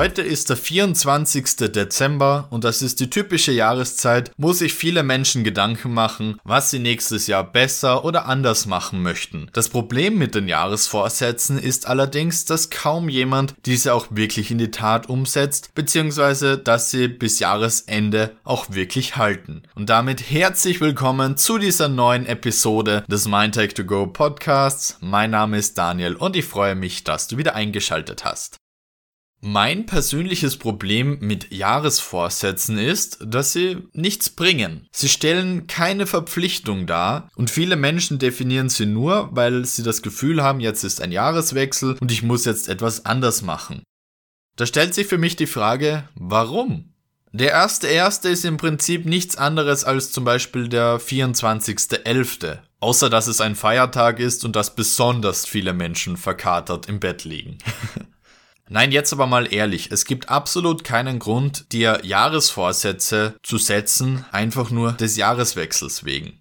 Heute ist der 24. Dezember und das ist die typische Jahreszeit, wo sich viele Menschen Gedanken machen, was sie nächstes Jahr besser oder anders machen möchten. Das Problem mit den Jahresvorsätzen ist allerdings, dass kaum jemand diese auch wirklich in die Tat umsetzt, beziehungsweise dass sie bis Jahresende auch wirklich halten. Und damit herzlich willkommen zu dieser neuen Episode des Mindtech to Go Podcasts. Mein Name ist Daniel und ich freue mich, dass du wieder eingeschaltet hast. Mein persönliches Problem mit Jahresvorsätzen ist, dass sie nichts bringen. Sie stellen keine Verpflichtung dar und viele Menschen definieren sie nur, weil sie das Gefühl haben, jetzt ist ein Jahreswechsel und ich muss jetzt etwas anders machen. Da stellt sich für mich die Frage, warum? Der erste erste ist im Prinzip nichts anderes als zum Beispiel der 24.11. Außer dass es ein Feiertag ist und dass besonders viele Menschen verkatert im Bett liegen. Nein, jetzt aber mal ehrlich, es gibt absolut keinen Grund, dir Jahresvorsätze zu setzen, einfach nur des Jahreswechsels wegen.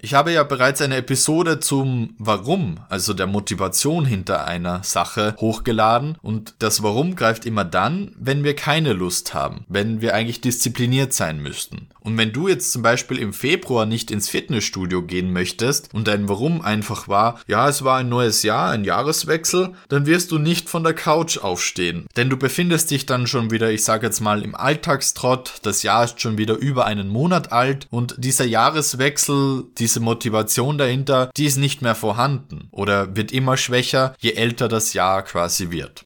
Ich habe ja bereits eine Episode zum Warum, also der Motivation hinter einer Sache, hochgeladen und das Warum greift immer dann, wenn wir keine Lust haben, wenn wir eigentlich diszipliniert sein müssten. Und wenn du jetzt zum Beispiel im Februar nicht ins Fitnessstudio gehen möchtest und dein Warum einfach war, ja, es war ein neues Jahr, ein Jahreswechsel, dann wirst du nicht von der Couch aufstehen. Denn du befindest dich dann schon wieder, ich sage jetzt mal, im Alltagstrott, das Jahr ist schon wieder über einen Monat alt und dieser Jahreswechsel, die diese Motivation dahinter, die ist nicht mehr vorhanden oder wird immer schwächer, je älter das Jahr quasi wird.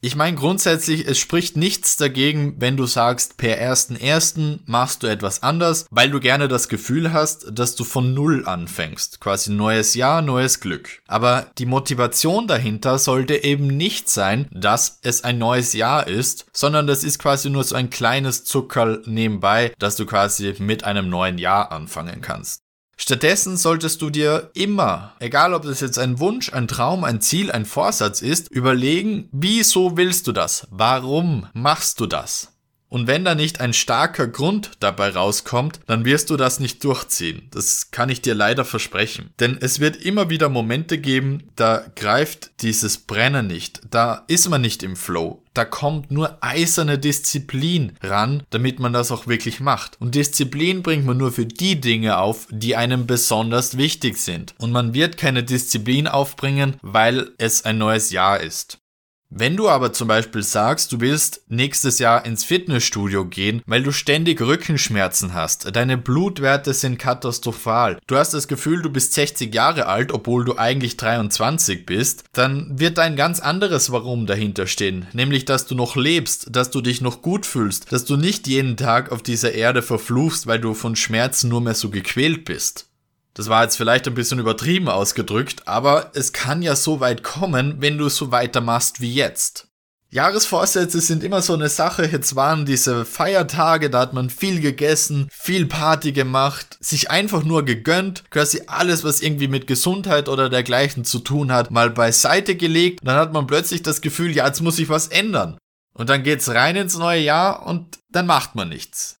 Ich meine grundsätzlich, es spricht nichts dagegen, wenn du sagst, per 1.1. machst du etwas anders, weil du gerne das Gefühl hast, dass du von Null anfängst. Quasi neues Jahr, neues Glück. Aber die Motivation dahinter sollte eben nicht sein, dass es ein neues Jahr ist, sondern das ist quasi nur so ein kleines Zuckerl nebenbei, dass du quasi mit einem neuen Jahr anfangen kannst. Stattdessen solltest du dir immer, egal ob das jetzt ein Wunsch, ein Traum, ein Ziel, ein Vorsatz ist, überlegen, wieso willst du das? Warum machst du das? Und wenn da nicht ein starker Grund dabei rauskommt, dann wirst du das nicht durchziehen. Das kann ich dir leider versprechen. Denn es wird immer wieder Momente geben, da greift dieses Brennen nicht. Da ist man nicht im Flow. Da kommt nur eiserne Disziplin ran, damit man das auch wirklich macht. Und Disziplin bringt man nur für die Dinge auf, die einem besonders wichtig sind. Und man wird keine Disziplin aufbringen, weil es ein neues Jahr ist. Wenn du aber zum Beispiel sagst, du willst nächstes Jahr ins Fitnessstudio gehen, weil du ständig Rückenschmerzen hast, deine Blutwerte sind katastrophal, du hast das Gefühl, du bist 60 Jahre alt, obwohl du eigentlich 23 bist, dann wird ein ganz anderes Warum dahinter stehen, nämlich dass du noch lebst, dass du dich noch gut fühlst, dass du nicht jeden Tag auf dieser Erde verfluchst, weil du von Schmerzen nur mehr so gequält bist. Das war jetzt vielleicht ein bisschen übertrieben ausgedrückt, aber es kann ja so weit kommen, wenn du so weitermachst wie jetzt. Jahresvorsätze sind immer so eine Sache. Jetzt waren diese Feiertage, da hat man viel gegessen, viel Party gemacht, sich einfach nur gegönnt, quasi alles, was irgendwie mit Gesundheit oder dergleichen zu tun hat, mal beiseite gelegt. Und dann hat man plötzlich das Gefühl, ja, jetzt muss ich was ändern. Und dann geht's rein ins neue Jahr und dann macht man nichts.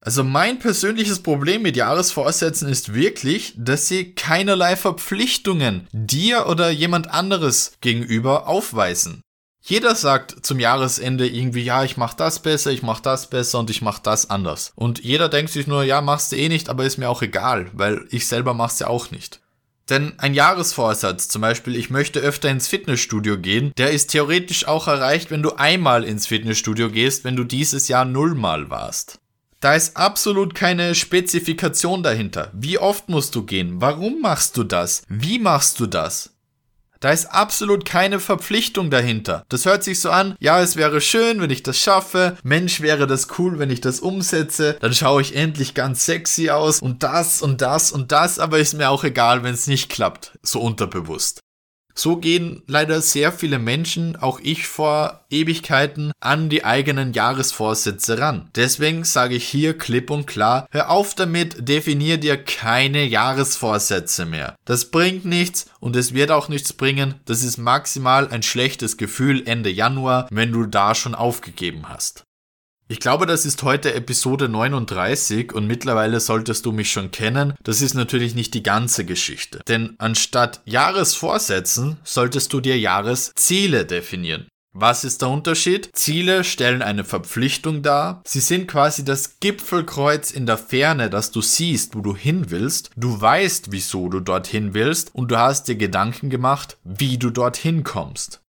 Also mein persönliches Problem mit Jahresvorsätzen ist wirklich, dass sie keinerlei Verpflichtungen dir oder jemand anderes gegenüber aufweisen. Jeder sagt zum Jahresende irgendwie, ja, ich mach das besser, ich mach das besser und ich mach das anders. Und jeder denkt sich nur, ja, machst du eh nicht, aber ist mir auch egal, weil ich selber mach's ja auch nicht. Denn ein Jahresvorsatz, zum Beispiel, ich möchte öfter ins Fitnessstudio gehen, der ist theoretisch auch erreicht, wenn du einmal ins Fitnessstudio gehst, wenn du dieses Jahr nullmal warst. Da ist absolut keine Spezifikation dahinter. Wie oft musst du gehen? Warum machst du das? Wie machst du das? Da ist absolut keine Verpflichtung dahinter. Das hört sich so an, ja, es wäre schön, wenn ich das schaffe. Mensch, wäre das cool, wenn ich das umsetze. Dann schaue ich endlich ganz sexy aus und das und das und das, aber ist mir auch egal, wenn es nicht klappt. So unterbewusst. So gehen leider sehr viele Menschen, auch ich vor Ewigkeiten, an die eigenen Jahresvorsätze ran. Deswegen sage ich hier klipp und klar, hör auf damit, definier dir keine Jahresvorsätze mehr. Das bringt nichts und es wird auch nichts bringen. Das ist maximal ein schlechtes Gefühl Ende Januar, wenn du da schon aufgegeben hast. Ich glaube, das ist heute Episode 39 und mittlerweile solltest du mich schon kennen. Das ist natürlich nicht die ganze Geschichte. Denn anstatt Jahresvorsätzen solltest du dir Jahresziele definieren. Was ist der Unterschied? Ziele stellen eine Verpflichtung dar. Sie sind quasi das Gipfelkreuz in der Ferne, das du siehst, wo du hin willst. Du weißt, wieso du dorthin willst und du hast dir Gedanken gemacht, wie du dorthin kommst.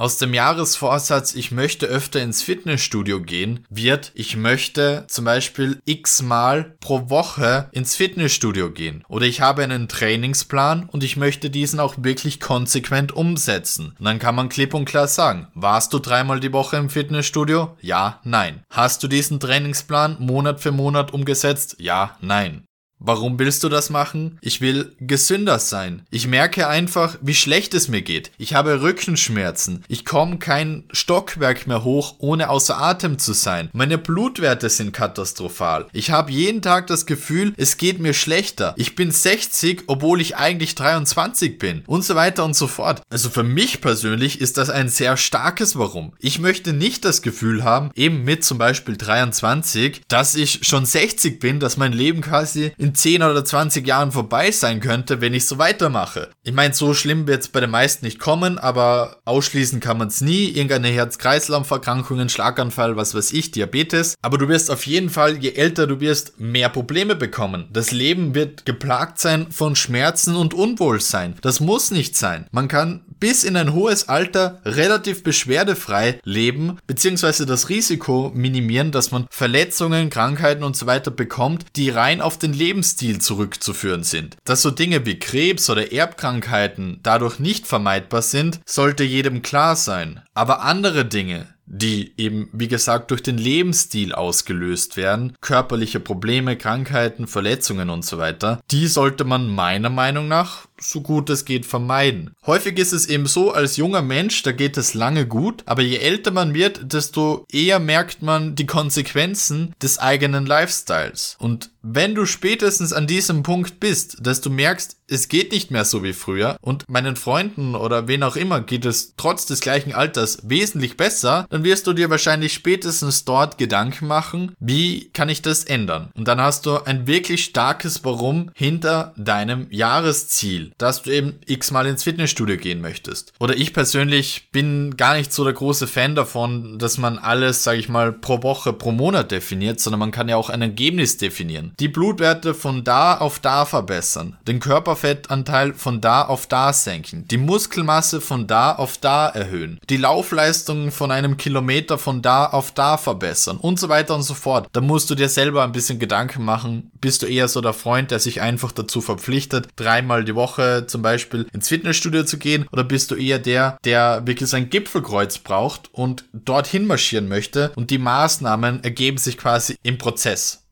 Aus dem Jahresvorsatz, ich möchte öfter ins Fitnessstudio gehen, wird, ich möchte zum Beispiel x-mal pro Woche ins Fitnessstudio gehen. Oder ich habe einen Trainingsplan und ich möchte diesen auch wirklich konsequent umsetzen. Und dann kann man klipp und klar sagen, warst du dreimal die Woche im Fitnessstudio? Ja, nein. Hast du diesen Trainingsplan Monat für Monat umgesetzt? Ja, nein. Warum willst du das machen? Ich will gesünder sein. Ich merke einfach, wie schlecht es mir geht. Ich habe Rückenschmerzen. Ich komme kein Stockwerk mehr hoch, ohne außer Atem zu sein. Meine Blutwerte sind katastrophal. Ich habe jeden Tag das Gefühl, es geht mir schlechter. Ich bin 60, obwohl ich eigentlich 23 bin. Und so weiter und so fort. Also für mich persönlich ist das ein sehr starkes Warum. Ich möchte nicht das Gefühl haben, eben mit zum Beispiel 23, dass ich schon 60 bin, dass mein Leben quasi in in 10 oder 20 Jahren vorbei sein könnte, wenn ich so weitermache. Ich meine, so schlimm wird es bei den meisten nicht kommen, aber ausschließen kann man es nie. Irgendeine Herz-Kreislauf-Erkrankungen, Schlaganfall, was weiß ich, Diabetes. Aber du wirst auf jeden Fall, je älter du wirst, mehr Probleme bekommen. Das Leben wird geplagt sein von Schmerzen und Unwohlsein. Das muss nicht sein. Man kann bis in ein hohes Alter relativ beschwerdefrei leben, beziehungsweise das Risiko minimieren, dass man Verletzungen, Krankheiten und so weiter bekommt, die rein auf den Lebensstil zurückzuführen sind. Dass so Dinge wie Krebs oder Erbkrankheiten dadurch nicht vermeidbar sind, sollte jedem klar sein. Aber andere Dinge, die eben, wie gesagt, durch den Lebensstil ausgelöst werden, körperliche Probleme, Krankheiten, Verletzungen und so weiter, die sollte man meiner Meinung nach so gut es geht vermeiden. Häufig ist es eben so, als junger Mensch, da geht es lange gut, aber je älter man wird, desto eher merkt man die Konsequenzen des eigenen Lifestyles. Und wenn du spätestens an diesem Punkt bist, dass du merkst, es geht nicht mehr so wie früher und meinen Freunden oder wen auch immer geht es trotz des gleichen Alters wesentlich besser, dann wirst du dir wahrscheinlich spätestens dort Gedanken machen, wie kann ich das ändern? Und dann hast du ein wirklich starkes Warum hinter deinem Jahresziel dass du eben x-mal ins Fitnessstudio gehen möchtest. Oder ich persönlich bin gar nicht so der große Fan davon, dass man alles, sage ich mal, pro Woche, pro Monat definiert, sondern man kann ja auch ein Ergebnis definieren. Die Blutwerte von da auf da verbessern, den Körperfettanteil von da auf da senken, die Muskelmasse von da auf da erhöhen, die Laufleistung von einem Kilometer von da auf da verbessern und so weiter und so fort. Da musst du dir selber ein bisschen Gedanken machen, bist du eher so der Freund, der sich einfach dazu verpflichtet, dreimal die Woche Woche zum Beispiel ins Fitnessstudio zu gehen? Oder bist du eher der, der wirklich sein Gipfelkreuz braucht und dorthin marschieren möchte und die Maßnahmen ergeben sich quasi im Prozess?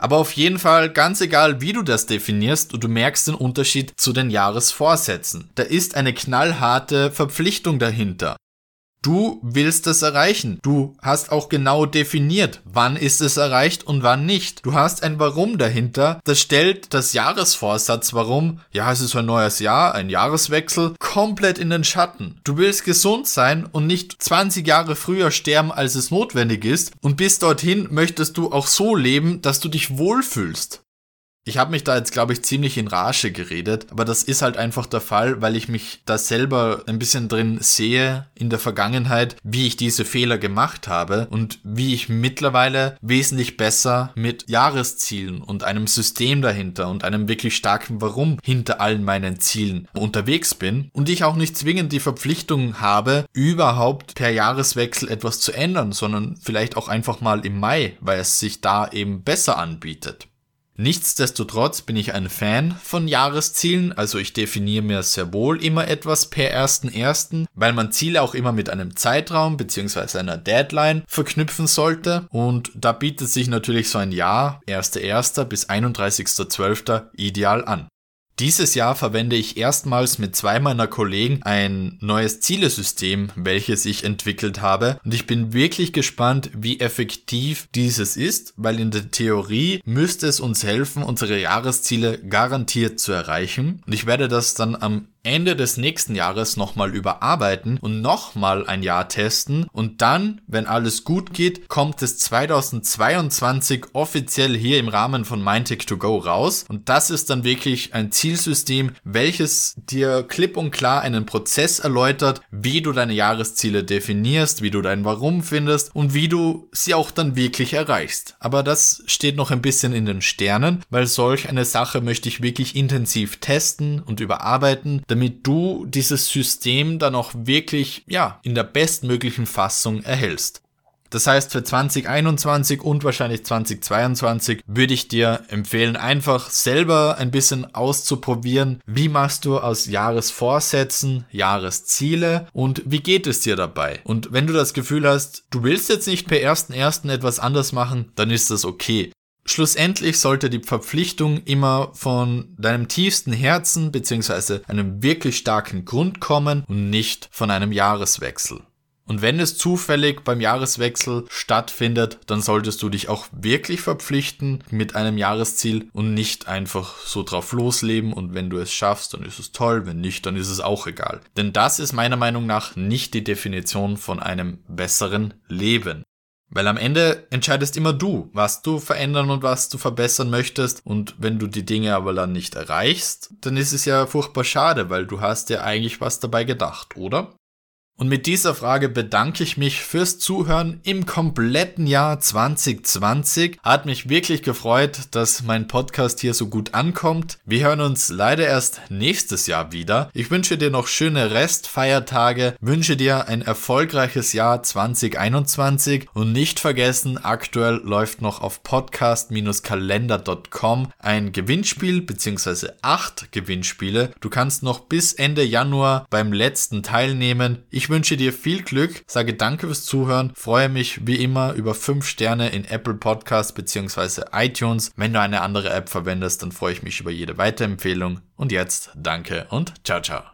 Aber auf jeden Fall, ganz egal wie du das definierst, du merkst den Unterschied zu den Jahresvorsätzen. Da ist eine knallharte Verpflichtung dahinter. Du willst es erreichen. Du hast auch genau definiert, wann ist es erreicht und wann nicht. Du hast ein Warum dahinter. Das stellt das Jahresvorsatz Warum, ja, es ist ein neues Jahr, ein Jahreswechsel, komplett in den Schatten. Du willst gesund sein und nicht 20 Jahre früher sterben, als es notwendig ist. Und bis dorthin möchtest du auch so leben, dass du dich wohlfühlst. Ich habe mich da jetzt, glaube ich, ziemlich in Rage geredet, aber das ist halt einfach der Fall, weil ich mich da selber ein bisschen drin sehe in der Vergangenheit, wie ich diese Fehler gemacht habe und wie ich mittlerweile wesentlich besser mit Jahreszielen und einem System dahinter und einem wirklich starken Warum hinter allen meinen Zielen unterwegs bin und ich auch nicht zwingend die Verpflichtung habe, überhaupt per Jahreswechsel etwas zu ändern, sondern vielleicht auch einfach mal im Mai, weil es sich da eben besser anbietet. Nichtsdestotrotz bin ich ein Fan von Jahreszielen, also ich definiere mir sehr wohl immer etwas per 1.1., weil man Ziele auch immer mit einem Zeitraum bzw. einer Deadline verknüpfen sollte und da bietet sich natürlich so ein Jahr, 1.1. bis 31.12. ideal an. Dieses Jahr verwende ich erstmals mit zwei meiner Kollegen ein neues Zielesystem, welches ich entwickelt habe. Und ich bin wirklich gespannt, wie effektiv dieses ist, weil in der Theorie müsste es uns helfen, unsere Jahresziele garantiert zu erreichen. Und ich werde das dann am Ende des nächsten Jahres nochmal überarbeiten und nochmal ein Jahr testen und dann, wenn alles gut geht, kommt es 2022 offiziell hier im Rahmen von Mindtech2Go raus und das ist dann wirklich ein Zielsystem, welches dir klipp und klar einen Prozess erläutert, wie du deine Jahresziele definierst, wie du dein Warum findest und wie du sie auch dann wirklich erreichst. Aber das steht noch ein bisschen in den Sternen, weil solch eine Sache möchte ich wirklich intensiv testen und überarbeiten, damit du dieses System dann auch wirklich, ja, in der bestmöglichen Fassung erhältst. Das heißt, für 2021 und wahrscheinlich 2022 würde ich dir empfehlen, einfach selber ein bisschen auszuprobieren, wie machst du aus Jahresvorsätzen Jahresziele und wie geht es dir dabei. Und wenn du das Gefühl hast, du willst jetzt nicht per 1.1. etwas anders machen, dann ist das okay. Schlussendlich sollte die Verpflichtung immer von deinem tiefsten Herzen bzw. einem wirklich starken Grund kommen und nicht von einem Jahreswechsel. Und wenn es zufällig beim Jahreswechsel stattfindet, dann solltest du dich auch wirklich verpflichten mit einem Jahresziel und nicht einfach so drauf losleben und wenn du es schaffst, dann ist es toll, wenn nicht, dann ist es auch egal. Denn das ist meiner Meinung nach nicht die Definition von einem besseren Leben. Weil am Ende entscheidest immer du, was du verändern und was du verbessern möchtest. Und wenn du die Dinge aber dann nicht erreichst, dann ist es ja furchtbar schade, weil du hast ja eigentlich was dabei gedacht, oder? Und mit dieser Frage bedanke ich mich fürs Zuhören im kompletten Jahr 2020. Hat mich wirklich gefreut, dass mein Podcast hier so gut ankommt. Wir hören uns leider erst nächstes Jahr wieder. Ich wünsche dir noch schöne Restfeiertage, wünsche dir ein erfolgreiches Jahr 2021 und nicht vergessen, aktuell läuft noch auf podcast-kalender.com ein Gewinnspiel bzw. acht Gewinnspiele. Du kannst noch bis Ende Januar beim letzten teilnehmen. Ich ich wünsche dir viel Glück, sage danke fürs Zuhören, freue mich wie immer über 5 Sterne in Apple Podcasts bzw. iTunes. Wenn du eine andere App verwendest, dann freue ich mich über jede Weiterempfehlung. Und jetzt danke und ciao, ciao.